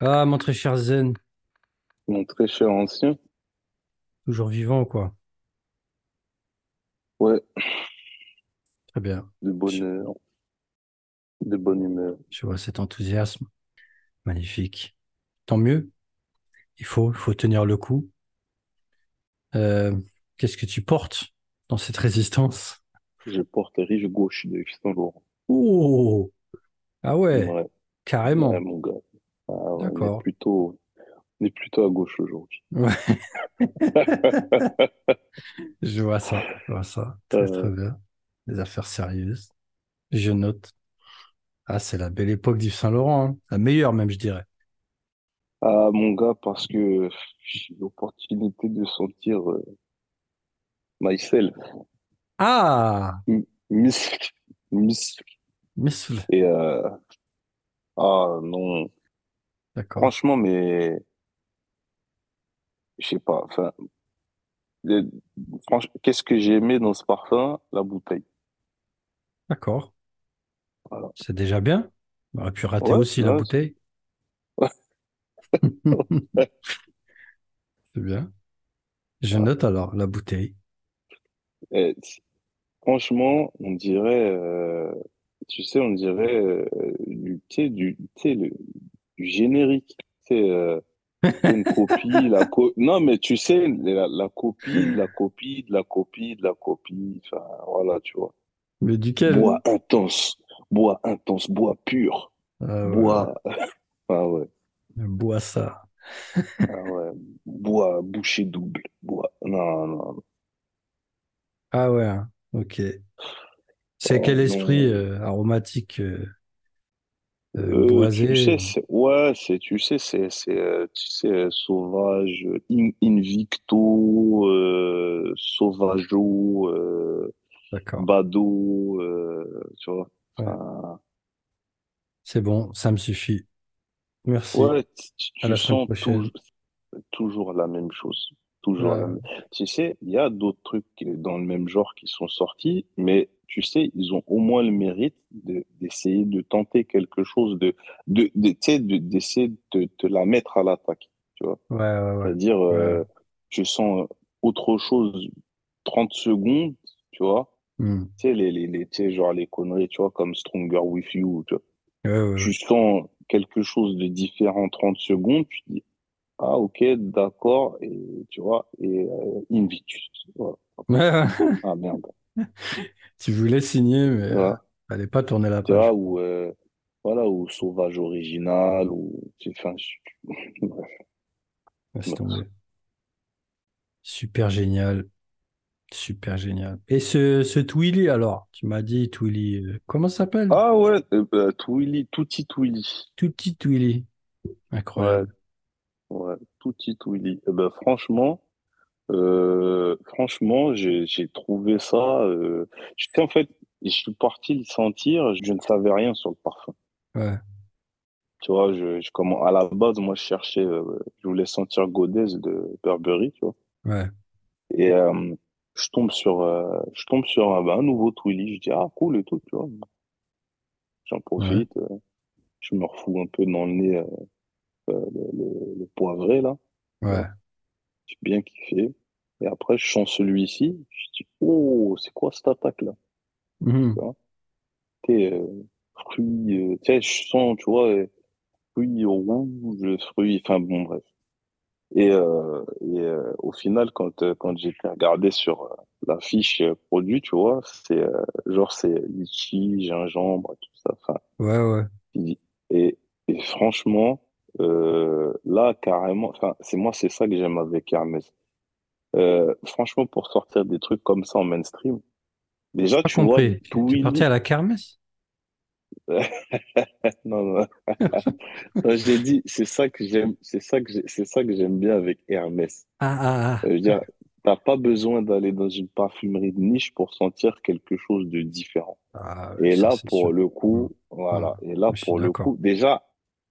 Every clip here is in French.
Ah, mon très cher Zen, Mon très cher ancien, toujours vivant, quoi. ouais, Très bien. de heure, de bonne humeur. je vois cet enthousiasme. Magnifique. Tant mieux. Il faut, il faut tenir le coup. Euh, qu'est-ce que tu portes dans cette résistance? Je porte rive gauche de Saint-Laurent. Oh, ah ouais, Ouais, ouais, carrément. mon gars. Ah, ouais, on est D'accord. plutôt, on est plutôt à gauche aujourd'hui. Ouais, je vois ça, je vois ça. Très, très Euh, bien. Des affaires sérieuses. Je note. Ah, c'est la belle époque du Saint-Laurent, hein. La meilleure même, je dirais. ah, mon gars, parce que j'ai l'opportunité de sentir euh, myself, Ah, M- muscle, muscle. Misfl. Et euh, ah non, D'accord, franchement, mais je sais pas. Enfin, le- franch- qu'est-ce que j'ai aimé dans ce parfum? La bouteille. d'accord. Voilà. C'est déjà bien. On aurait pu rater Ouais, aussi la ouais, bouteille. C'est bien. Je note alors la bouteille. Et franchement, on dirait, euh, tu sais, on dirait euh, du, sais, du, sais, le, du générique. Sais, euh, une copie, la co non, mais tu sais, la, la copie la copie de la copie de la copie. Enfin, voilà, tu vois. Mais duquel? Bois intense, bois intense, bois pur, Ah ouais, bois, ah ouais, bois ça. ah ouais, bois bouchée double, bois. Non, non, Ah ouais, hein. ok. C'est non, quel esprit non. euh, aromatique euh, euh, Euh, tu boisé? sais, c'est, ouais, c'est, tu sais, c'est, c'est, euh, tu sais, euh, sauvage, in- invicto, euh, sauvageau, euh, euh, tu vois. Ouais. Enfin, C'est bon, ça me suffit. Merci. ouais, tu, À tu la semaine sens prochaine. tout, toujours la même chose. Toujours Euh. Tu sais, il y a d'autres trucs dans le même genre qui sont sortis, mais tu sais, ils ont au moins le mérite de, d'essayer de tenter quelque chose de, de, de, tu sais, de- d'essayer de te la mettre à l'attaque, tu vois. ouais, ouais. C'est-à-dire, euh, je sens autre chose 30 secondes, tu vois. Hmm. Tu sais, les, les, les, tu sais, genre les conneries, tu vois, comme Stronger With You, tu vois. Tu sens quelque chose de différent 30 secondes, tu dis, ah, ok, d'accord, et tu vois, et euh, Invictus. Voilà. Ah, merde. Tu voulais signer, mais Tu euh, fallait pas tourner la page. ou, euh, voilà, ou Sauvage Original, ou, enfin, je- bref. Super génial. Super génial. Et ce, ce Twilly, alors, tu m'as dit Twilly, euh, comment ça s'appelle? Ah ouais, euh, euh, Twilly, Tutti Twilly. Tout petit Twilly. Ouais, ouais, Tutti Twilly. Eh ben, franchement, euh, franchement, j'ai, j'ai trouvé ça, euh, je sais, en fait, je suis parti le sentir, je ne savais rien sur le parfum. Ouais, Tu vois, je, je comment, à la base, moi, je cherchais, euh, je voulais sentir Godez de Burberry, tu vois. ouais, Et je tombe sur, je tombe sur un, bah, un nouveau Twilly. Je dis, ah, cool et tout, tu vois. J'en profite. je me refous un peu dans le nez le, le, le poivré, là. Tu ouais. J'ai bien kiffé. Et après, je sens celui-ci. Je dis, oh, c'est quoi cette attaque-là? Tu vois? T'es, euh, fruits, euh, tu sais, je sens, tu vois, euh, fruits rouges, fruits, enfin bon, bref. Et, euh, et euh, au final, quand, euh, quand j'ai regardé sur euh, la fiche euh, produit, tu vois, c'est euh, genre c'est litchi, gingembre, tout ça. Enfin, Ouais, ouais. et, et franchement, euh, là carrément, enfin, c'est moi, c'est ça que j'aime avec Hermès. Euh, franchement, pour sortir des trucs comme ça en mainstream, déjà tu vois compris. Tu tu es parti à la kermesse? Non, non, non, je l'ai dit, c'est ça que j'aime, c'est ça que c'est ça que j'aime bien avec Hermès. Ah, ah, veut dire, t'as pas besoin d'aller dans une parfumerie de niche pour sentir quelque chose de différent. ah. Ah, Et ça, là, sûr. pour le coup, Ouais, voilà. Et là, pour le coup, déjà,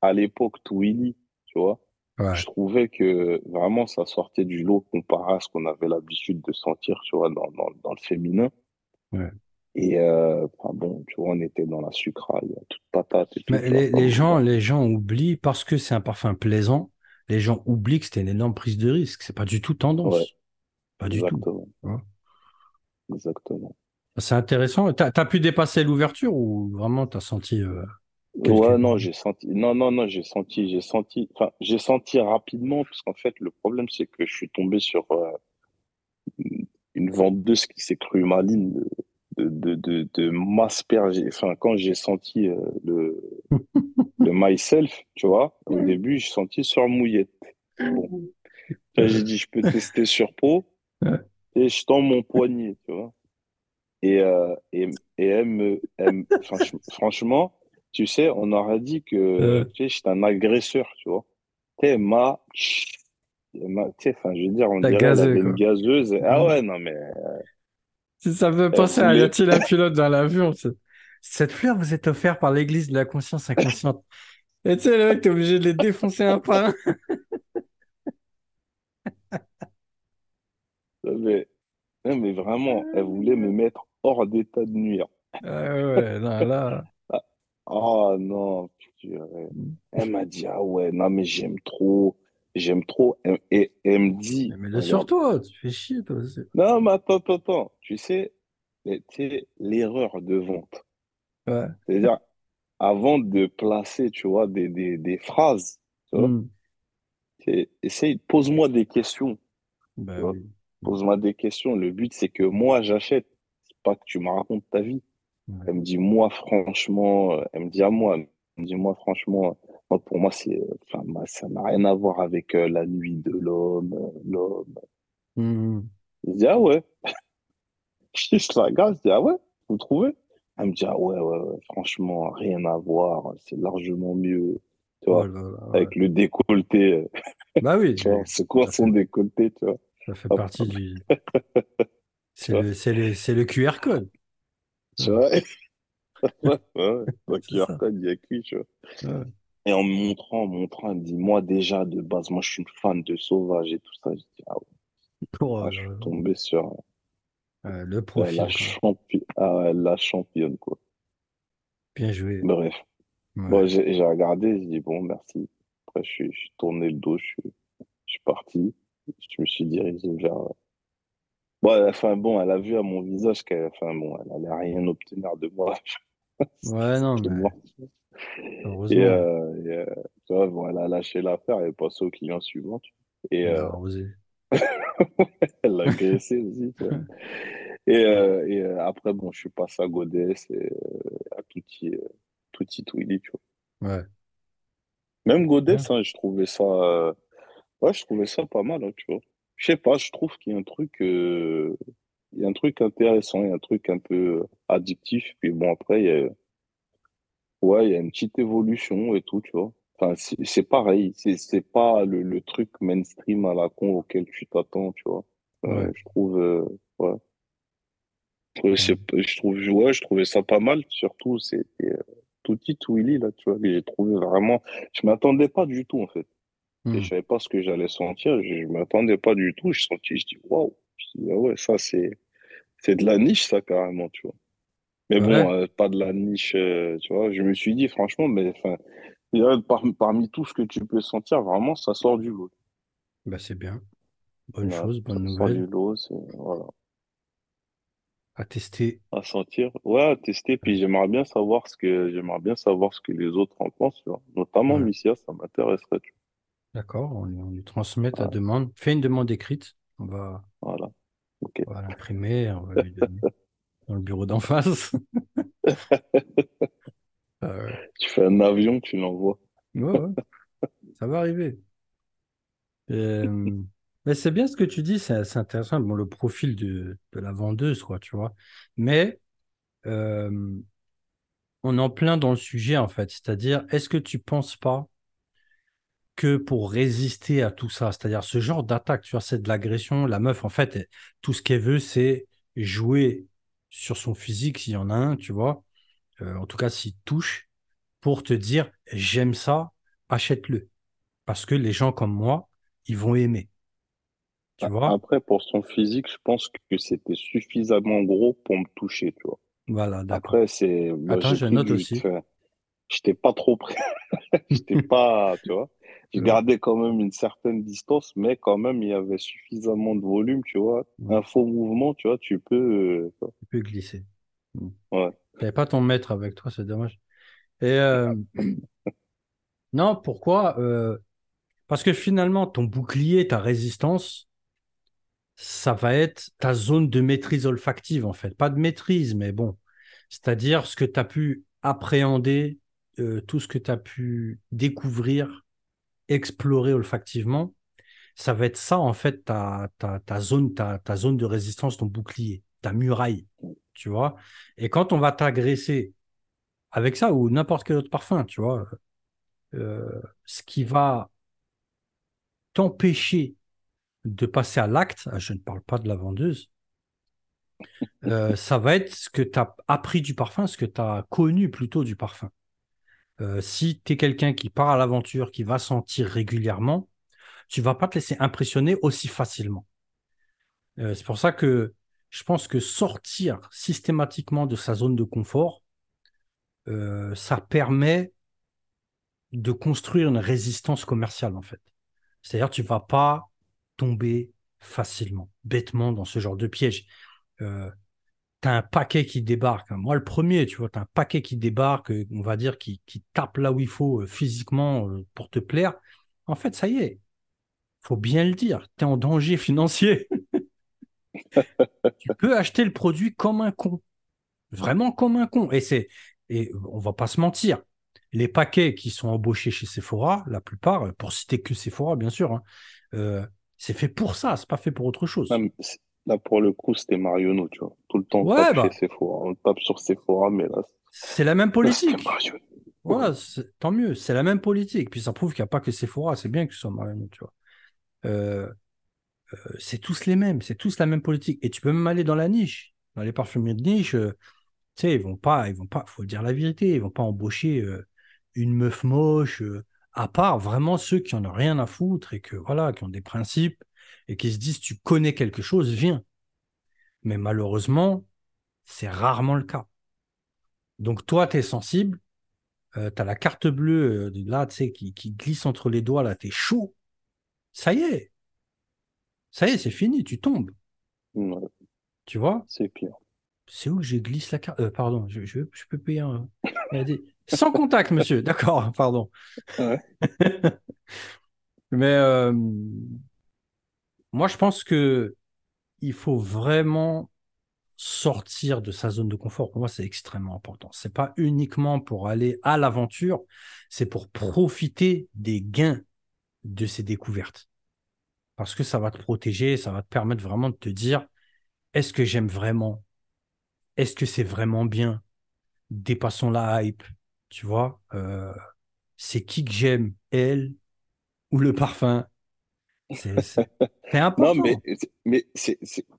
à l'époque, Twilly, tu vois, Ouais, je trouvais que vraiment, ça sortait du lot comparé à ce qu'on avait l'habitude de sentir, tu vois, dans, dans, dans le féminin. ouais. Et euh, bon, tu vois, on était dans la sucra, il y a toute patate et tout, Mais tu les, gens, les gens oublient, parce que c'est un parfum plaisant, les gens oublient que c'était une énorme prise de risque. C'est pas du tout ouais, tendance. Pas du tout. exactement, tu. C'est intéressant. T'as, t'as pu dépasser l'ouverture ou vraiment t'as senti euh. Ouais, non, j'ai senti, non, non, non, j'ai senti, j'ai senti, enfin, j'ai senti rapidement, parce qu'en fait, le problème, c'est que je suis tombé sur euh, une vendeuse qui s'est crue maligne de, de, de, de m'asperger. Enfin, quand j'ai senti euh, le, le myself, tu vois, au début, j'ai senti sur mouillette. Bon, Là, j'ai dit, je peux tester sur peau, et je tends mon poignet, tu vois. Et, euh, et, et elle me, elle me- franch- franchement, tu sais, on aurait dit que, euh, tu sais, j'étais un agresseur, tu vois. Elle m'a, m'a- tu sais, enfin, je veux dire, on dirait, une gazeuse. et- ah ouais, non, mais Si ça me fait elle penser à Y a-t-il un pilote dans l'avion? Cette fleur vous est offerte par l'Église de la conscience inconsciente. Et tu sais, le mec, t'es obligé de les défoncer un par un. mais, non, mais vraiment, elle voulait me mettre hors d'état de nuire. Ah ouais, non, là. Ah, ah, non, purée. Elle m'a dit, ah ouais, non, mais j'aime trop, j'aime trop. Et, et elle me dit, Mais mets-le sur toi, tu fais chier, toi aussi. non, mais attends, attends, attends, tu sais, sais, l'erreur de vente. Ouais. C'est-à-dire, avant de placer, tu vois, des, des, des phrases, tu vois, Hmm. c'est- essaye, pose-moi des questions, oui. pose-moi des questions. Le but, c'est que moi, j'achète, c'est pas que tu me racontes ta vie. Elle me dit, moi, franchement, euh, elle me dit à moi, elle me dit, moi, franchement, moi, pour moi, c'est, euh, enfin, ça n'a rien à voir avec euh, la nuit de l'homme, euh, l'homme. Hmm. Je dis, ah ouais. Je la regarde, je dis, ah ouais, vous trouvez? Elle me dit, ah ouais, ouais, ouais, franchement, rien à voir, c'est largement mieux, tu Oh vois, là ouais. avec le décolleté, Bah oui, tu vois, mais c'est quoi son fait, décolleté, tu vois, ça fait partie du. C'est le, le, c'est le QR code. Tu vois, ouais, ouais, le il y a qui, tu vois. Ouais. Et en me montrant, en me montrant, elle me dit, moi, déjà, de base, moi, je suis une fan de Sauvage et tout ça. Je dis, ah ouais, Oh ah, je suis là. tombé sur le euh, la profil, quoi. champi- ah, ouais, la championne, quoi. Bien joué. Bref. Bon, Ouais. j'ai j'ai regardé, j'ai dit, bon, merci. Après, je suis, je suis tourné le dos, je suis, je suis parti. Je me suis dirigé vers... Bon, enfin, bon, elle a vu à mon visage qu'elle, enfin, bon, elle allait rien obtenir de moi. Ouais, non, C'est mais. Et, heureusement, euh, et, euh, tu vois, bon, elle a lâché l'affaire, elle est passée au client suivant. tu vois. Et elle euh, elle l'a agressé aussi, tu vois. Et, euh, et euh, après, bon, je suis passé à Godès et euh, à Tutti, Tutti Twilly, tu vois. Ouais. Même Godès, Bien. hein, je trouvais ça, ouais, je trouvais ça pas mal, hein, tu vois. Je sais pas, je trouve qu'il y a un truc, euh, il y a un truc intéressant, il y a un truc un peu addictif. Puis bon, après, il y a, ouais, il y a une petite évolution et tout, tu vois. Enfin, c'est pareil, c'est pas le, le truc mainstream à la con auquel tu t'attends, tu vois. Euh, Ouais. je trouve, euh, ouais. Je trouve, ouais, je trouvais ça pas mal. Surtout, c'était euh, Tutti Twilly, là, tu vois, que j'ai trouvé vraiment. Je m'attendais pas du tout, en fait. Et Hmm. je savais pas ce que j'allais sentir. Je, je m'attendais pas du tout. Je sentis, je dis, waouh. Je dis, ah ouais, ça, c'est, c'est de la niche, ça, carrément, tu vois. Mais bon, euh, pas de la niche, euh, tu vois. Je me suis dit, franchement, mais enfin, par- parmi tout ce que tu peux sentir, vraiment, ça sort du lot. Bah, c'est bien. Bonne chose, ça bonne sort nouvelle du lot, c'est, voilà. à tester. À sentir, ouais, à tester. Puis j'aimerais bien savoir ce que, j'aimerais bien savoir ce que les autres en pensent, tu vois. Notamment Ouais. Missia, ça m'intéresserait, tu D'accord, on, lui- on lui transmet ta demande. Fais une demande écrite. On va, voilà. On va l'imprimer, on va lui donner dans le bureau d'en face. Euh, Tu fais un avion, tu l'envoies. ouais, ouais, ça va arriver. Euh, mais c'est bien ce que tu dis, c'est c'est intéressant. Bon, le profil de, de la vendeuse, quoi, tu vois. Mais euh, on est en plein dans le sujet, en fait. C'est-à-dire, est-ce que tu penses pas que pour résister à tout ça, c'est-à-dire ce genre d'attaque, tu vois, c'est de l'agression, la meuf, en fait, elle- tout ce qu'elle veut, c'est jouer sur son physique, s'il y en a un, tu vois. Euh, en tout cas, s'il touche, pour te dire, j'aime ça, achète-le. Parce que les gens comme moi, ils vont aimer, tu vois? Après, pour son physique, je pense que c'était suffisamment gros pour me toucher, tu vois. Voilà, d'accord. Après, c'est, moi, Attends, j'ai je note aussi. enfin, j'étais pas trop près, j'étais pas, tu vois. Je Ouais. gardais quand même une certaine distance, mais quand même, il y avait suffisamment de volume, tu vois. Un faux mouvement, tu vois, tu peux, euh, Tu peux glisser. Mm. ouais. T'avais pas ton maître avec toi, c'est dommage. Et euh, non, pourquoi? Euh, parce que finalement, ton bouclier, ta résistance, ça va être ta zone de maîtrise olfactive, en fait. Pas de maîtrise, mais bon. C'est-à-dire ce que tu as pu appréhender, euh, tout ce que tu as pu découvrir, explorer olfactivement, ça va être ça, en fait, ta, zone, ta, ta zone de résistance, ton bouclier, ta muraille, tu vois. Et quand on va t'agresser avec ça ou n'importe quel autre parfum, tu vois, euh, ce qui va t'empêcher de passer à l'acte, ah, je ne parle pas de la vendeuse, euh, ça va être ce que tu as appris du parfum, ce que tu as connu plutôt du parfum. Euh, si tu es quelqu'un qui part à l'aventure, qui va sentir régulièrement, tu vas pas te laisser impressionner aussi facilement. Euh, c'est pour ça que je pense que sortir systématiquement de sa zone de confort, euh, ça permet de construire une résistance commerciale en fait. C'est-à-dire tu vas pas tomber facilement, bêtement dans ce genre de piège. Un paquet qui débarque. Moi, le premier, tu vois, tu as un paquet qui débarque, euh, on va dire, qui, tape là où il faut euh, physiquement euh, pour te plaire. En fait, ça y est, faut bien le dire, tu es en danger financier. tu peux acheter le produit comme un con, vraiment comme un con. Et c'est, et on va pas se mentir, les paquets qui sont embauchés chez Sephora, la plupart, pour citer que Sephora, bien sûr, hein, c'est fait pour ça, c'est pas fait pour autre chose. Là, pour le coup, c'était Marionneau, tu vois. Tout le temps, on Ouais, tape chez bah, Sephora. On tape sur Sephora, mais là, c'est la même politique. Marionneau. Voilà, c'est- tant mieux, c'est la même politique. Puis ça prouve qu'il n'y a pas que Sephora, c'est bien que ce soit Mariano, tu vois. Euh, euh, c'est tous les mêmes, c'est tous la même politique. Et tu peux même aller dans la niche. Dans les parfumeries de niche, euh, tu sais, ils vont pas, ils vont pas, faut dire la vérité, ils vont pas embaucher euh, une meuf moche, à part vraiment ceux qui en ont rien à foutre et que voilà, qui ont des principes et qui se disent tu connais quelque chose, viens. Mais malheureusement, c'est rarement le cas. Donc toi, tu es sensible, euh, tu as la carte bleue euh, là, tu sais, qui, qui glisse entre les doigts, là, tu es chaud. Ça y est, ça y est, c'est fini, tu tombes. Ouais, Tu vois? C'est pire. C'est où que je glisse la carte? Euh, Pardon, je, je, je peux payer un. Sans contact, monsieur. D'accord, pardon. Ouais. Mais moi, je pense que il faut vraiment sortir de sa zone de confort. Pour moi, c'est extrêmement important. C'est pas uniquement pour aller à l'aventure, c'est pour profiter des gains de ces découvertes. Parce que ça va te protéger, ça va te permettre vraiment de te dire, est-ce que j'aime vraiment? Est-ce que c'est vraiment bien? Dépassons la hype, tu vois euh, C'est qui que j'aime, elle ou le parfum? C'est Non, mais, important. mais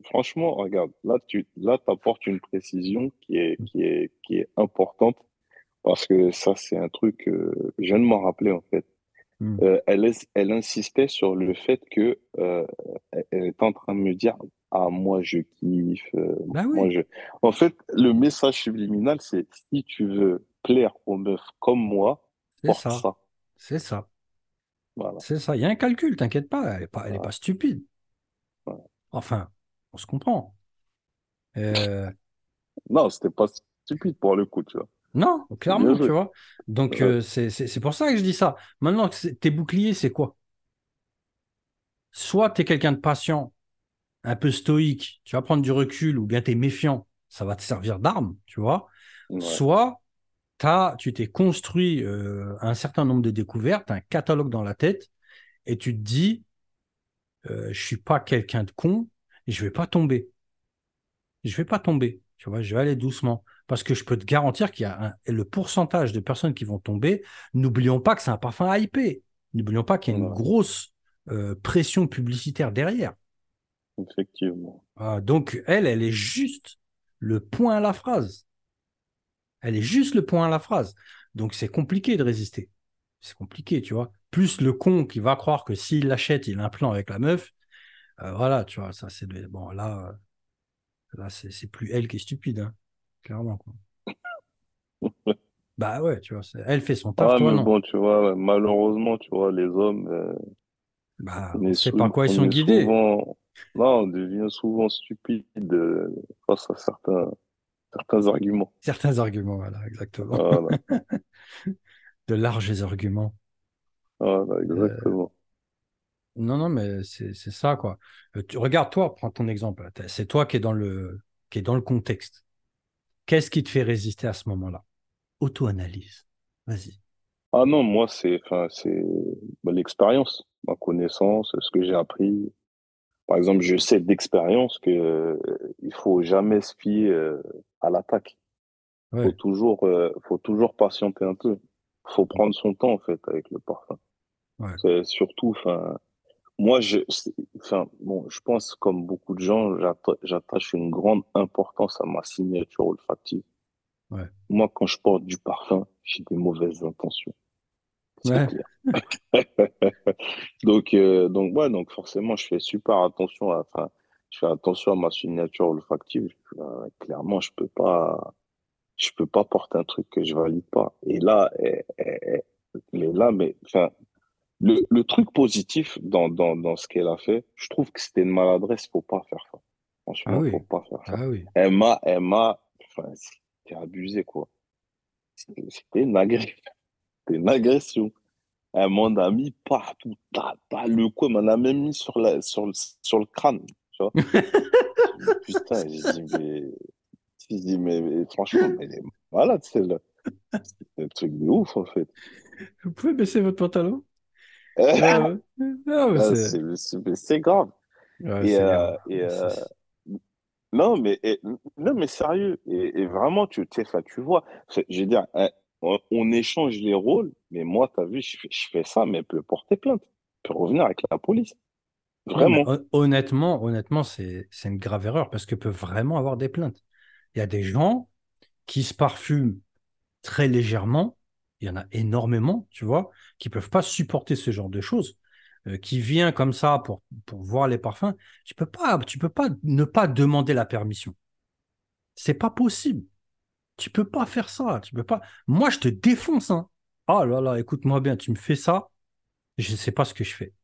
franchement, regarde, là, tu, là, t'apportes une précision qui est, qui est, qui est importante parce que ça, c'est un truc, euh, je viens de m'en rappeler, en fait. Hmm. Euh, elle, est- elle insistait sur le fait que, euh, elle était en train de me dire, ah, moi, je kiffe, Bah moi, oui, je, en fait, le message subliminal, c'est si tu veux plaire aux meufs comme moi, c'est porte ça, ça. c'est ça, Voilà. c'est ça. Il y a un calcul, t'inquiète pas, elle est pas, Voilà. pas stupide. Voilà. Enfin, on se comprend. Euh, Non, c'était pas stupide pour le coup, tu vois. non, clairement, tu vois. Donc, Ouais. euh, c'est pour ça que je dis ça. Maintenant, tes boucliers, c'est quoi? Soit tu es quelqu'un de patient, un peu stoïque, tu vas prendre du recul, ou bien tu es méfiant, ça va te servir d'arme, tu vois. Ouais. Soit tu t'es construit euh, un certain nombre de découvertes, un catalogue dans la tête, et tu te dis, euh, je suis pas quelqu'un de con, et je vais pas tomber. Je vais pas tomber, tu vois, je vais aller doucement. Parce que je peux te garantir qu'il y a un, le pourcentage de personnes qui vont tomber. N'oublions pas que c'est un parfum hypé. N'oublions pas qu'il y a une Ouais. grosse euh, pression publicitaire derrière. Effectivement. Ah, donc, elle, elle est juste le point à la phrase. Elle est juste le point à la phrase. Donc, c'est compliqué de résister. C'est compliqué, tu vois. Plus le con qui va croire que s'il l'achète, il a un plan avec la meuf. euh, voilà, tu vois, ça, c'est. de- Bon, là, là c'est plus elle qui est stupide. hein. clairement. Quoi. bah ouais, tu vois, elle fait son taf, Ah, toi mais non? bon, tu vois, malheureusement, tu vois, les hommes, euh, Bah, on sait par quoi ils on sont guidés. souvent, non, on devient souvent stupide euh, face à certains, certains arguments. Certains arguments, voilà, exactement. Voilà, De larges arguments. voilà, Euh, exactement. non, non, mais c'est ça, quoi. Euh, tu- regarde, toi, prends ton exemple. C'est toi qui est dans le, qui est dans le contexte. Qu'est-ce qui te fait résister à ce moment-là? Auto-analyse. Vas-y. Ah non, moi, c'est bah, l'expérience, ma connaissance, ce que j'ai appris. Par exemple, je sais d'expérience que euh, il faut jamais se fier euh, à l'attaque. Faut Ouais, toujours, euh, faut toujours patienter un peu. Faut prendre son temps en fait avec le parfum. ouais, C'est surtout, enfin, moi, je, enfin, bon, je pense comme beaucoup de gens, j'atta- j'attache une grande importance à ma signature olfactive. ouais. Moi, quand je porte du parfum, j'ai des mauvaises intentions. Ouais. Donc, euh, donc, ouais, donc forcément, je fais super attention à, enfin, je fais attention à ma signature olfactive. Euh, clairement, je peux pas, je peux pas porter un truc que je valide pas. Et là, mais là, mais, enfin, le, le truc positif dans, dans, dans ce qu'elle a fait, je trouve que c'était une maladresse. Faut pas faire ça. ah Franchement, faut oui, pas faire ça. ah oui. Elle m'a, elle m'a, enfin, c'était abusé, quoi. C'était c'était une agression. C'était une agression. Elle m'en a mis partout. T'as, t'as le elle m'en a même mis sur la, sur le, sur le crâne. Tu vois? Putain, j'ai dit, mais, j'ai dit, mais, mais franchement, mais celle-là. C'est un truc de ouf, en fait. Vous pouvez baisser votre pantalon? Ah ouais. Ah ouais, Ah, c'est grave. ouais, Et, grave. euh, et euh, non, mais, et- non, mais sérieux. Et, vraiment, tu, tu vois, je veux dire, on, on échange les rôles, mais moi, t'as vu, je fais, je fais ça, mais elle peut porter plainte. Elle peut revenir avec la police. Vraiment. hon- honnêtement, honnêtement, c'est une grave erreur parce que peut vraiment avoir des plaintes. Il y a des gens qui se parfument très légèrement, il y en a énormément, tu vois, qui peuvent pas supporter ce genre de choses, euh, qui vient comme ça pour, pour voir les parfums. Tu peux pas, tu peux pas ne pas demander la permission. C'est pas possible. Tu peux pas faire ça. Tu peux pas. Moi, je te défonce. Hein. Oh là là, écoute-moi bien, tu me fais ça, je sais pas ce que je fais.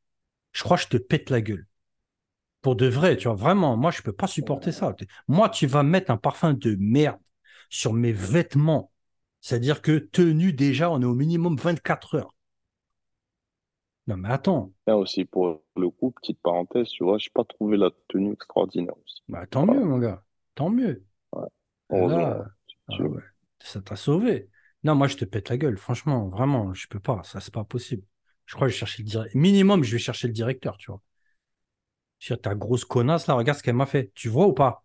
Je crois que je te pète la gueule. Pour de vrai, tu vois, vraiment, moi, je peux pas supporter ça. Moi, tu vas mettre un parfum de merde sur mes vêtements. C'est-à-dire que tenu déjà, on est au minimum 24 heures. Non, mais attends, Là aussi, pour le coup, petite parenthèse, tu vois, j'ai pas trouvé la tenue extraordinaire aussi. bah, tant Voilà. mieux, mon gars. Tant mieux. Ouais. Là. Ah ouais, ça t'a sauvé. Non, moi, je te pète la gueule. Franchement, vraiment, je peux pas. Ça, c'est pas possible. Je crois que je vais chercher le directeur. Minimum, je vais chercher le directeur, tu vois. Je ta grosse connasse, là, regarde ce qu'elle m'a fait. Tu vois ou pas?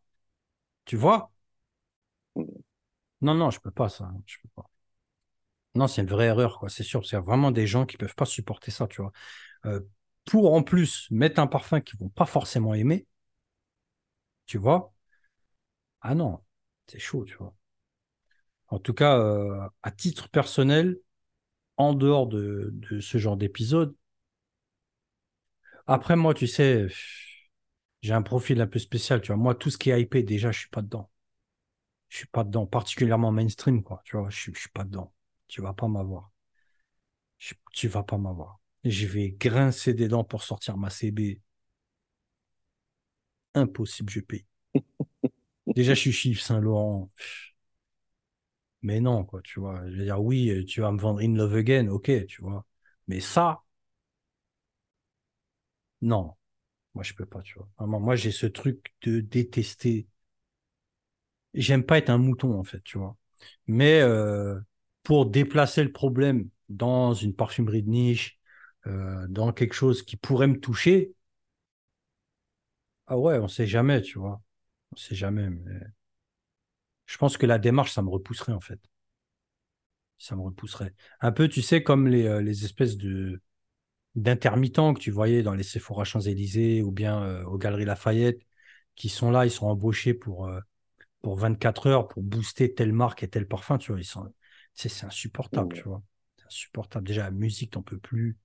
Tu vois? Non, non, je peux pas, ça. Je peux pas. Non, c'est une vraie erreur, quoi, c'est sûr. Parce qu'il y a vraiment des gens qui peuvent pas supporter ça, tu vois. Euh, pour en plus mettre un parfum qu'ils vont pas forcément aimer, tu vois? Ah non, c'est chaud, tu vois. En tout cas, euh, à titre personnel, en dehors de, ce genre d'épisode, après moi, tu sais, j'ai un profil un peu spécial, tu vois. Moi, tout ce qui est hypé, déjà, je suis pas dedans. Je suis pas dedans, particulièrement mainstream, quoi. Tu vois, je je suis pas dedans. Tu vas pas m'avoir. Je- tu vas pas m'avoir. Je vais grincer des dents pour sortir ma CB. Impossible, je paye. Déjà, je suis chiffre Saint-Laurent. Mais non, quoi, tu vois. Je veux dire, oui, euh, tu vas me vendre In Love Again, ok, tu vois. Mais ça, non. Moi, je peux pas, tu vois. Vraiment, moi, j'ai ce truc de détester. J'aime pas être un mouton, en fait, tu vois. Mais euh, pour déplacer le problème dans une parfumerie de niche, euh, dans quelque chose qui pourrait me toucher, ah ouais, on sait jamais, tu vois. On sait jamais. Mais je pense que la démarche, ça me repousserait, en fait. Ça me repousserait. Un peu, tu sais, comme les, euh, les espèces de d'intermittents que tu voyais dans les Sephora Champs-Élysées ou bien euh, aux Galeries Lafayette, qui sont là, ils sont embauchés pour, euh, pour 24 heures pour booster telle marque et tel parfum, tu vois. Ils sont, c'est insupportable, tu vois. C'est insupportable. Déjà, la musique, t'en peux plus.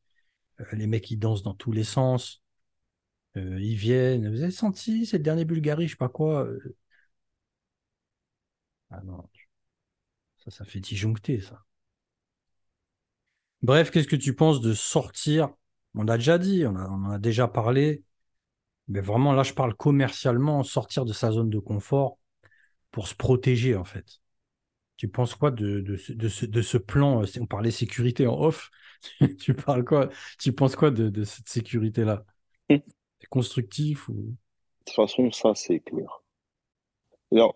Euh, les mecs, ils dansent dans tous les sens. Euh, ils viennent. Vous avez senti, c'est le dernier Bulgarie, je sais pas quoi. Euh, Ah non, ça, ça fait disjoncter, ça. Bref, qu'est-ce que tu penses de sortir? On a déjà dit, on, on en a déjà parlé, mais vraiment là, je parle commercialement, sortir de sa zone de confort pour se protéger, en fait. Tu penses quoi de, de, ce, de, ce, de ce plan On parlait sécurité en off. tu parles quoi? Tu penses quoi de, de cette sécurité-là? C'est constructif ou? De toute façon, ça, c'est clair.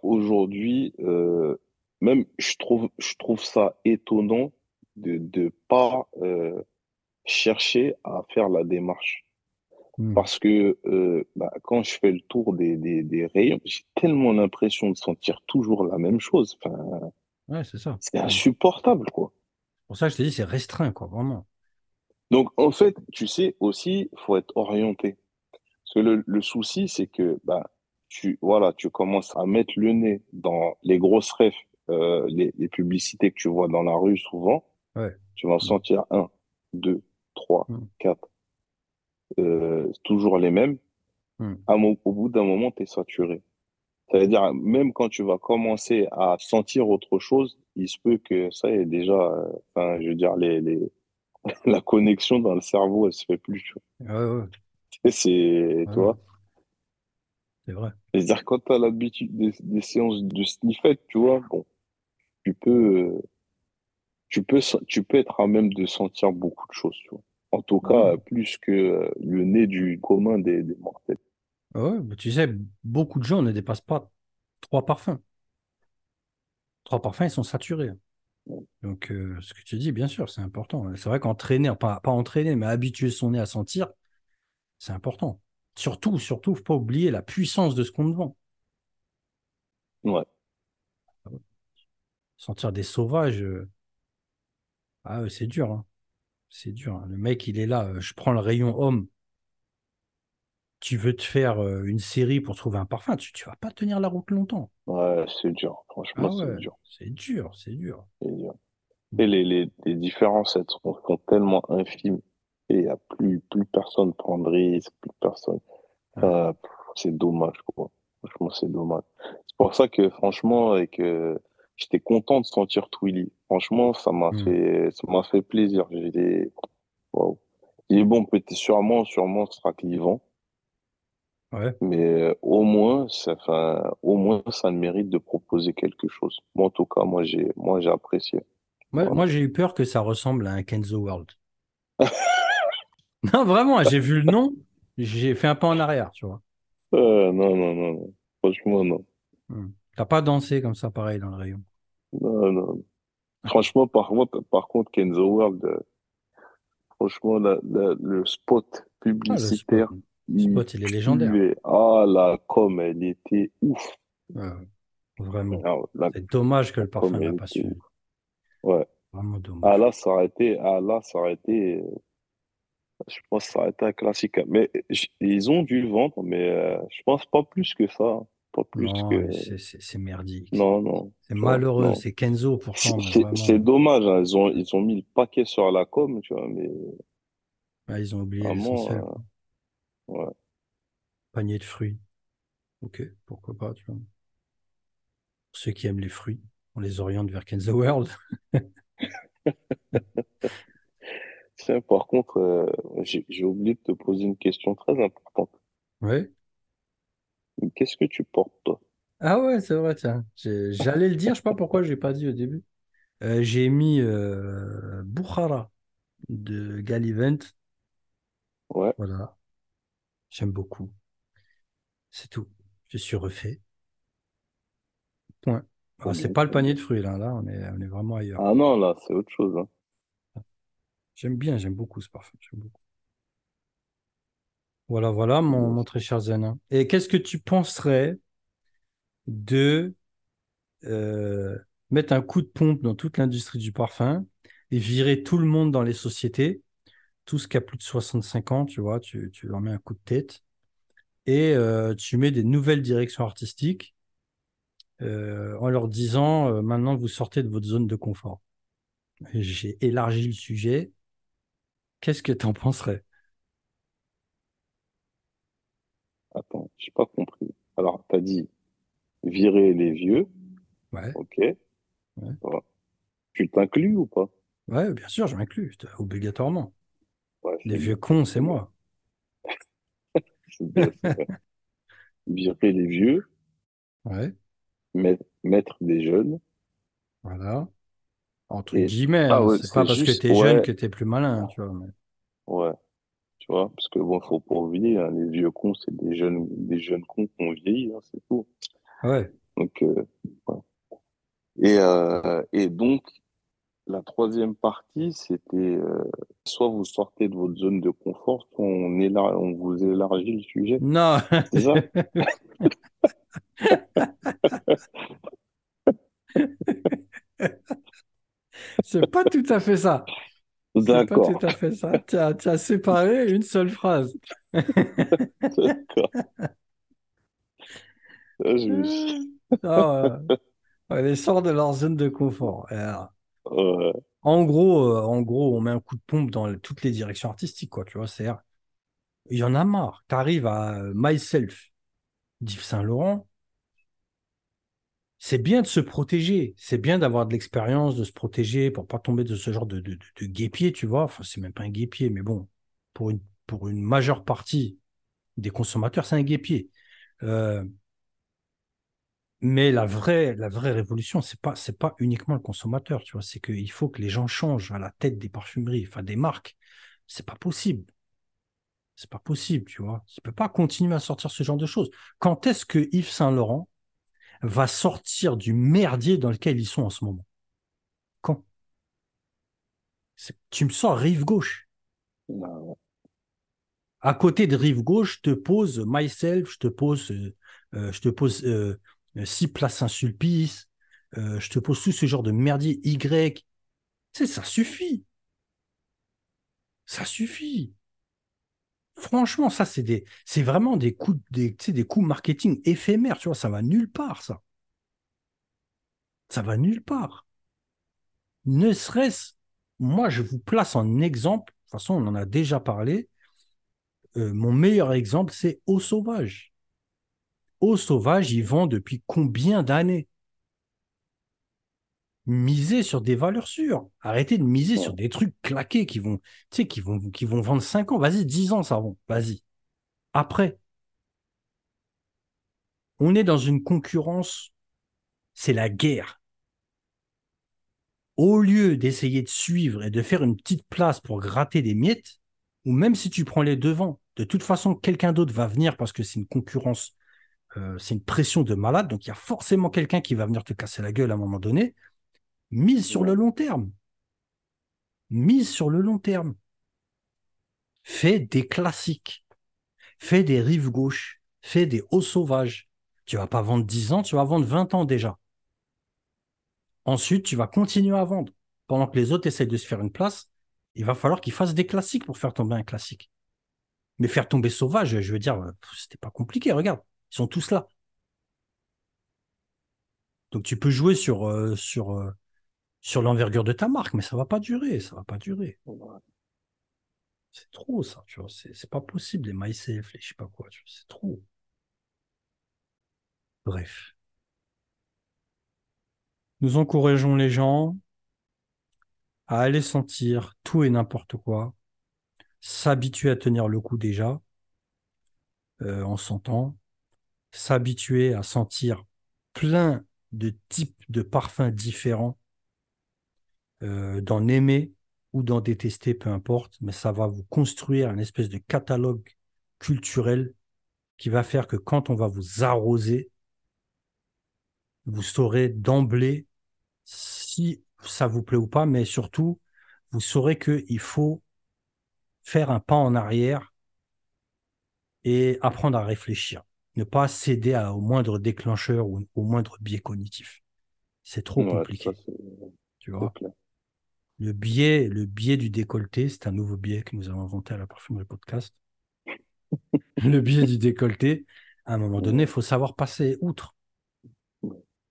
Aujourd'hui, euh, même je trouve, je trouve ça étonnant de ne pas euh, chercher à faire la démarche. Hmm. Parce que euh, bah, quand je fais le tour des, des, des rayons, j'ai tellement l'impression de sentir toujours la même chose. Enfin, Ouais, c'est ça. c'est insupportable, quoi. Pour ça, je te dis, c'est restreint, quoi, vraiment. Donc, en fait, tu sais, aussi, faut être orienté. Parce que le, le souci, c'est que bah, tu, voilà, tu commences à mettre le nez dans les grosses refs, euh, les, les publicités que tu vois dans la rue souvent. Ouais. Tu vas en sentir un, deux, trois, Mm. quatre. Euh, toujours les mêmes. Mm. À au bout d'un moment, tu es saturé. Ça veut dire, même quand tu vas commencer à sentir autre chose, il se peut que ça est déjà, euh, enfin, je veux dire, les, les, la connexion dans le cerveau, elle se fait plus. tu vois. Ouais, C'est, tu ouais, vois. C'est vrai. C'est-à-dire, quand tu as l'habitude des, des séances de sniffette, tu vois, bon, tu peux, euh, tu peux, tu peux être à même de sentir beaucoup de choses, tu vois. En tout cas, plus que euh, le nez du commun des, des mortels. Ouais, mais tu sais, beaucoup de gens ne dépassent pas trois parfums. Trois parfums, ils sont saturés. Donc, euh, ce que tu dis, bien sûr, c'est important. C'est vrai qu'entraîner, pas, pas entraîner, mais habituer son nez à sentir, c'est important. Surtout, surtout, faut pas oublier la puissance de ce qu'on te vend. Ouais. Sentir des sauvages, euh, ah c'est dur. hein. C'est dur. hein. Le mec, il est là. euh, je prends le rayon homme. Tu veux te faire euh, une série pour trouver un parfum, tu, tu vas pas tenir la route longtemps. Ouais, c'est dur. Franchement, Ah c'est ouais, dur. c'est dur, c'est dur. C'est dur. Et les, les, les différences, elles sont, sont tellement infimes. Et il y a plus, plus personne prend de risque, plus personne. Euh, c'est dommage, quoi. Franchement, c'est dommage. C'est pour ça que, franchement, et que j'étais content de sentir Twilly. Franchement, ça m'a Mm. fait, ça m'a fait plaisir. J'étais, waouh. Il est bon, peut-être sûrement, sûrement, ce sera clivant. Ouais. Mais euh, au moins, ça, au moins, ça me mérite de proposer quelque chose. Moi, en tout cas, moi, j'ai, moi, j'ai apprécié. Moi, Voilà. moi, j'ai eu peur que ça ressemble à un Kenzo World. Non, vraiment, j'ai vu le nom, j'ai fait un pas en arrière, tu vois. Euh, non, non, non, non. Franchement, non. Mm. T'as pas dansé comme ça, pareil, dans le rayon. Non, non. Franchement, par contre, par contre, Kenzo World, euh, franchement, la, la- le spot Ah, le spot, publicitaire, le il spot, il est légendaire. Ah, la com, elle était ouf. Ouais, vraiment. Ah, C'est dommage que le parfum n'a pas su. Ouais. Vraiment Ah, dommage. là, ça aurait été, ah, là, ça aurait été, euh, je pense que ça aurait été un classique. Mais ils ont dû le vendre, mais euh, je pense pas plus que ça. hein. Pas plus Non, que, c'est merdique. non, non. C'est malheureux. C'est Kenzo pourtant, c'est- dommage, hein. Ils ont, ils ont mis le paquet sur la com, tu vois, mais ah, ils ont oublié vraiment, euh, ouais. Panier de fruits. Ok, pourquoi pas, tu vois. Pour ceux qui aiment les fruits, on les oriente vers Kenzo World. Tiens, par contre, euh, j'ai j'ai oublié de te poser une question très importante. Ouais. Qu'est-ce que tu portes, toi? Ah ouais, c'est vrai, tiens. J'ai- J'allais le dire, je sais pas pourquoi j'ai pas dit au début. Euh, j'ai mis euh, Bukhara de Gallivant. Ouais, Voilà, j'aime beaucoup. C'est tout. Je suis refait. Point. Ah, c'est pas le panier de fruits, là. Là, on est, on est vraiment ailleurs. Ah non, là, c'est autre chose, hein. J'aime bien, j'aime beaucoup ce parfum. Beaucoup. Voilà, voilà, mon, très cher Zenin. Et qu'est-ce que tu penserais de euh, mettre un coup de pompe dans toute l'industrie du parfum et virer tout le monde dans les sociétés, tout ce qui a plus de 65 ans, tu vois, tu, leur mets un coup de tête et euh, tu mets des nouvelles directions artistiques euh, en leur disant maintenant vous sortez de votre zone de confort. J'ai élargi le sujet. Qu'est-ce que tu en penserais? Attends, j'ai pas compris. Alors, t'as dit virer les vieux Ouais, Ok. ouais. Voilà. Tu t'inclus ou pas? Ouais, bien sûr, je m'inclus, obligatoirement. Ouais, Les vieux cons, c'est moi. Bien. Virer les vieux, Ouais, mettre, mettre des jeunes. voilà. Entre Et, guillemets, ah hein, ouais, c'est pas parce que juste, t'es jeune ouais, que t'es plus malin, tu vois. mais- ouais, tu vois, parce que bon, faut pas oublier, hein, les vieux cons, c'est des jeunes, des jeunes cons qui ont vieilli, hein, c'est tout. Ouais. Donc, euh, ouais. Et, euh, et donc, la troisième partie, c'était euh, soit vous sortez de votre zone de confort, soit on, élar- on vous élargit le sujet. Non, C'est ça? c'est pas tout à fait ça. C'est pas tout D'accord, à fait ça. Tu as, tu as séparé une seule phrase. d'accord. Ah, ouais. les sort de leur zone de confort. Et alors, ouais, en gros, euh, en gros, on met un coup de pompe dans toutes les directions artistiques, quoi. Tu vois, c'est, il y en a marre. Tu arrives à euh, Myself, d'Yves Saint-Laurent. C'est bien de se protéger. C'est bien d'avoir de l'expérience, de se protéger pour pas tomber de ce genre de, guépier, tu vois. Enfin, c'est même pas un guépier, mais bon, pour une, majeure partie des consommateurs, c'est un guépier. Euh, Mais la vraie, révolution, c'est pas, c'est pas uniquement le consommateur, tu vois. C'est qu'il faut que les gens changent à la tête des parfumeries, enfin des marques. C'est pas possible. C'est pas possible, tu vois. Tu peux pas continuer à sortir ce genre de choses. Quand est-ce que Yves Saint Laurent va sortir du merdier dans lequel ils sont en ce moment Quand? Tu me sors rive gauche. bah. À côté de rive gauche, je te pose Myself, je te pose, euh, euh, je te pose euh, euh, Six Place Saint-Sulpice, euh, je te pose tout ce genre de merdier Y. Tu sais, ça suffit. Ça suffit. Franchement, ça, c'est des, c'est vraiment des coups, des, des coups marketing éphémères, tu vois, ça va nulle part, ça. Ça va nulle part. Ne serait-ce, moi, je vous place en exemple, de toute façon, on en a déjà parlé. Euh, mon meilleur exemple, c'est Eau Sauvage. Eau Sauvage, ils vendent depuis combien d'années? Misez sur des valeurs sûres. Arrêtez de miser sur des trucs claqués qui vont, tu sais, qui vont, qui vont vendre 5 ans. Vas-y, 10 ans, ça vend. Vas-y. Après, on est dans une concurrence, c'est la guerre. Au lieu d'essayer de suivre et de faire une petite place pour gratter des miettes, ou même si tu prends les devants, de toute façon, quelqu'un d'autre va venir parce que c'est une concurrence, euh, c'est une pression de malade, donc il y a forcément quelqu'un qui va venir te casser la gueule à un moment donné. Mise sur le long terme. Mise sur le long terme. Fais des classiques. Fais des rives gauches. Fais des hauts sauvages. Tu vas pas vendre 10 ans, tu vas vendre 20 ans déjà. Ensuite, tu vas continuer à vendre. Pendant que les autres essayent de se faire une place, il va falloir qu'ils fassent des classiques pour faire tomber un classique. Mais faire tomber sauvage, je veux dire, c'était pas compliqué. Regarde, ils sont tous là. Donc tu peux jouer sur, euh, sur, euh, sur l'envergure de ta marque, mais ça va pas durer, ça va pas durer. C'est trop ça, tu vois. C'est c'est pas possible, les MySafe, les je sais pas quoi, tu vois, c'est trop. Bref. Nous encourageons les gens à aller sentir tout et n'importe quoi, s'habituer à tenir le coup déjà, euh, en sentant, s'habituer à sentir plein de types de parfums différents, euh, d'en aimer ou d'en détester, peu importe, mais ça va vous construire un espèce de catalogue culturel qui va faire que quand on va vous arroser, vous saurez d'emblée si ça vous plaît ou pas, mais surtout, vous saurez qu'il faut faire un pas en arrière et apprendre à réfléchir. Ne pas céder à- au moindre déclencheur ou au moindre biais cognitif. C'est trop Ouais, compliqué, tu vois? Le biais, le biais du décolleté, c'est un nouveau biais que nous avons inventé à la Parfumerie Podcast. Le biais du décolleté, à un moment donné, il faut savoir passer outre,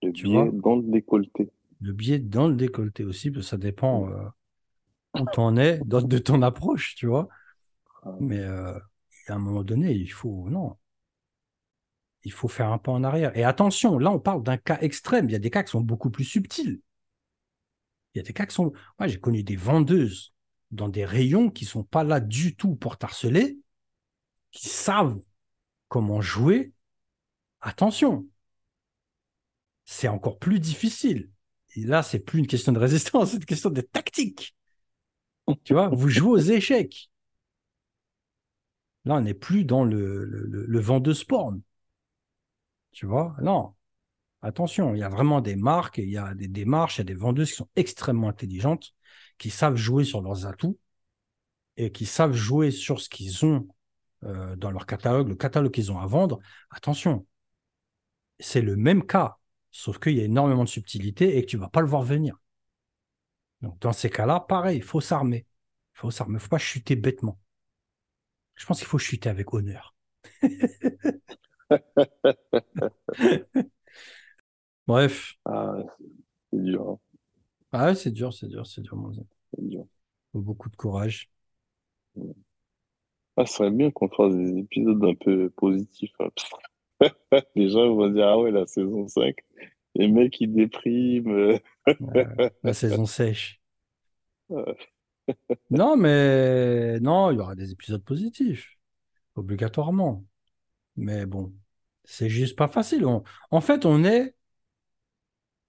Le tu biais dans le décolleté. Le biais dans le décolleté aussi, parce que ça dépend euh, où tu en es, dans- de ton approche, tu vois? Mais euh, à un moment donné, il faut, non, il faut faire un pas en arrière. Et attention, là, on parle d'un cas extrême. Il y a des cas qui sont beaucoup plus subtils. Il y a des cas qui sont. Moi, j'ai connu des vendeuses dans des rayons qui sont pas là du tout pour t'harceler, qui savent comment jouer. Attention, c'est encore plus difficile. Et là, c'est plus une question de résistance, c'est une question de tactique. Tu vois, vous jouez aux échecs. Là, on n'est plus dans le, le, le, vendeuse porn. Tu vois, non. Attention, il y a vraiment des marques, il y a des démarches, il y a des vendeuses qui sont extrêmement intelligentes, qui savent jouer sur leurs atouts et qui savent jouer sur ce qu'ils ont euh, dans leur catalogue, le catalogue qu'ils ont à vendre. Attention, c'est le même cas, sauf qu'il y a énormément de subtilité et que tu ne vas pas le voir venir. Donc, dans ces cas-là, pareil, il faut s'armer. Il faut s'armer, il ne faut pas chuter bêtement. Je pense qu'il faut chuter avec honneur. Bref. Ah, c'est dur. Hein. Ah, c'est dur, c'est dur, c'est dur, mon dur. Beaucoup de courage. Ah, ce serait bien qu'on fasse des épisodes un peu positifs. Hein. les gens vont dire, ah ouais, la saison 5, les mecs, ils dépriment. la saison sèche. non, mais non, il y aura des épisodes positifs, obligatoirement. Mais bon, c'est juste pas facile. En fait, on est,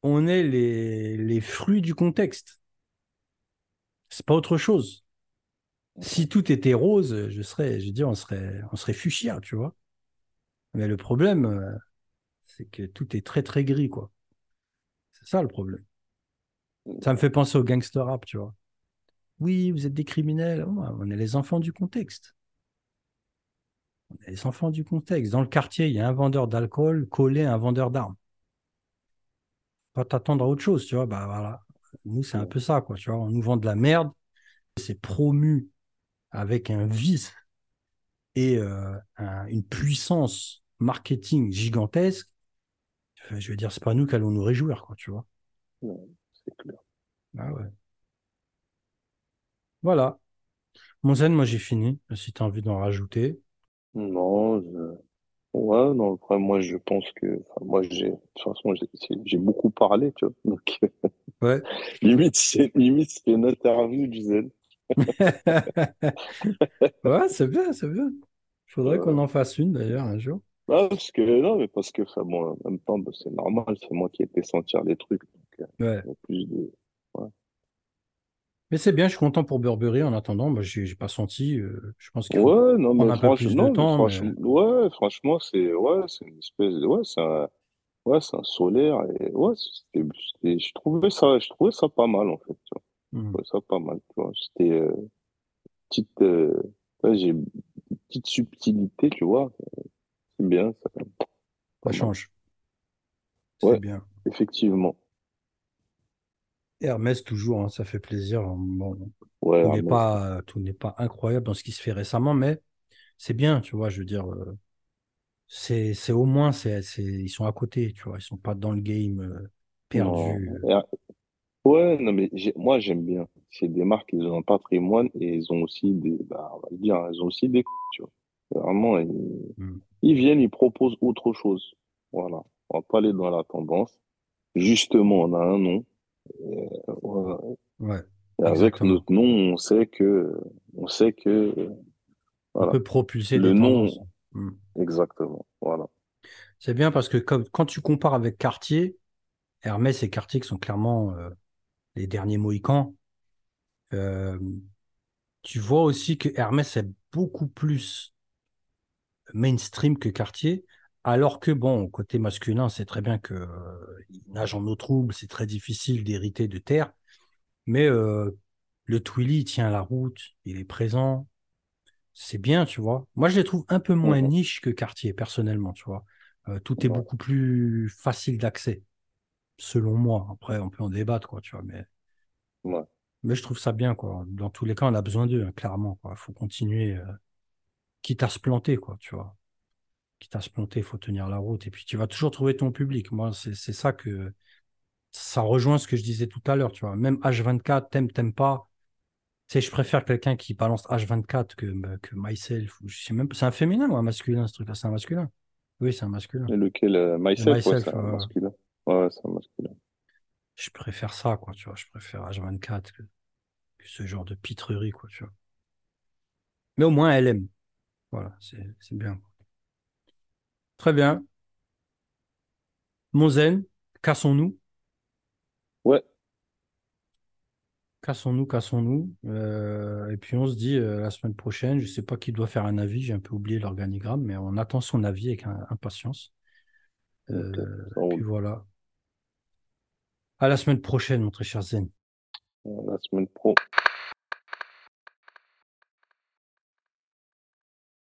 on est les, les fruits du contexte. C'est pas autre chose. Si tout était rose, je serais, je dis, on serait, on serait fuchsia, tu vois. Mais le problème, euh, c'est que tout est très très gris, quoi. C'est ça le problème. Ça me fait penser au gangster rap, tu vois. Oui, vous êtes des criminels. On est les enfants du contexte. On est les enfants du contexte. Dans le quartier, il y a un vendeur d'alcool collé à un vendeur d'armes. Pas t'attendre à autre chose, tu vois. Bah voilà. Nous, c'est un peu ça, quoi. Tu vois, on nous vend de la merde. C'est promu avec un vice et euh, une puissance marketing gigantesque. Je veux dire, c'est pas nous qui allons nous réjouir, quoi, tu vois. c'est clair. Ah ouais. Voilà. Mon zen, moi j'ai fini. Si tu as envie d'en rajouter. Non, je... ouais, non, après, moi je pense que, moi j'ai, de toute façon, j'ai beaucoup parlé, tu vois. Donc, ouais. limite, c'est limite, c'est une interview du zen. ouais, c'est bien, c'est bien. Il faudrait qu'on en fasse une d'ailleurs un jour. Ah, parce que, non, mais parce que, enfin, bon, en même temps, bah, c'est normal, c'est moi qui ai fait sentir les trucs. Donc, euh, ouais. plus de, mais c'est bien, je suis content pour Burberry. En attendant, moi, j'ai pas senti. Euh, je pense qu'il ouais, non, mais un peu plus de temps. Franchement, ouais, franchement, c'est ouais, une espèce de ouais, c'est un, ouais, un solaire et ouais, c'était, je trouvais ça, je trouvais ça pas mal en fait. Tu vois. Je mmh. trouvais ça pas mal. C'était euh, petite, euh, ouais, j'ai une petite subtilité, tu vois. C'est bien ça. Ça change. C'est bien. Effectivement. Hermès, toujours, hein, ça fait plaisir. Bon, ouais, tout n'est pas, tout n'est pas incroyable dans ce qui se fait récemment, mais c'est bien, tu vois, je veux dire, euh, c'est, c'est au moins, c'est, c'est, ils sont à côté, tu vois, ils sont pas dans le game euh, perdu. Ouais, non, mais moi, j'aime bien. C'est des marques, ils ont un patrimoine et ils ont aussi des, bah, on va dire, ils ont aussi des, tu vois. Vraiment, ils, hmm. ils viennent, ils proposent autre chose. Voilà. On va pas aller dans la tendance. Justement, on a un nom ouais, avec notre nom, on sait que, on sait que, on peut propulser le nom. Hmm. Exactement. Voilà. C'est bien parce que quand tu compares avec Cartier, Hermès et Cartier qui sont clairement euh, les derniers Mohicans, euh, tu vois aussi que Hermès est beaucoup plus mainstream que Cartier. Alors que, bon, côté masculin, c'est très bien qu'il euh, nage en eau trouble, c'est très difficile d'hériter de terre. Mais euh, le Twilly, il tient la route, il est présent. C'est bien, tu vois. Moi, je les trouve un peu moins mmh niche que Cartier, personnellement, tu vois. Euh, tout est beaucoup plus facile d'accès, selon moi. Après, on peut en débattre, quoi, tu vois. Mais, mais je trouve ça bien, quoi. Dans tous les cas, on a besoin d'eux, hein, clairement. Il faut continuer, quitte à se planter, quoi, tu vois quitte à se planter, il faut tenir la route. Et puis tu vas toujours trouver ton public. Moi, c'est ça que ça rejoint ce que je disais tout à l'heure, tu vois. Même H24, t'aimes, t'aimes pas. Tu sais, je préfère quelqu'un qui balance H24 que, que myself. je sais même, c'est un féminin ou un masculin, ce truc-là, c'est un masculin. Oui, c'est un masculin. Et lequel? euh, Myself, ouais, c'est un euh, masculin. Ouais, c'est un masculin. je préfère ça, quoi, tu vois. Je préfère H24 que, que ce genre de pitrerie, quoi, tu vois. Mais au moins, elle aime. Voilà, c'est c'est bien. Très bien. Mon zen, cassons-nous. Ouais, Cassons-nous, cassons-nous. Euh, et puis on se dit euh, la semaine prochaine, je sais pas qui doit faire un avis, j'ai un peu oublié l'organigramme, mais on attend son avis avec impatience. Euh, ça puis voilà. À la semaine prochaine, mon très cher Zen. La semaine pro.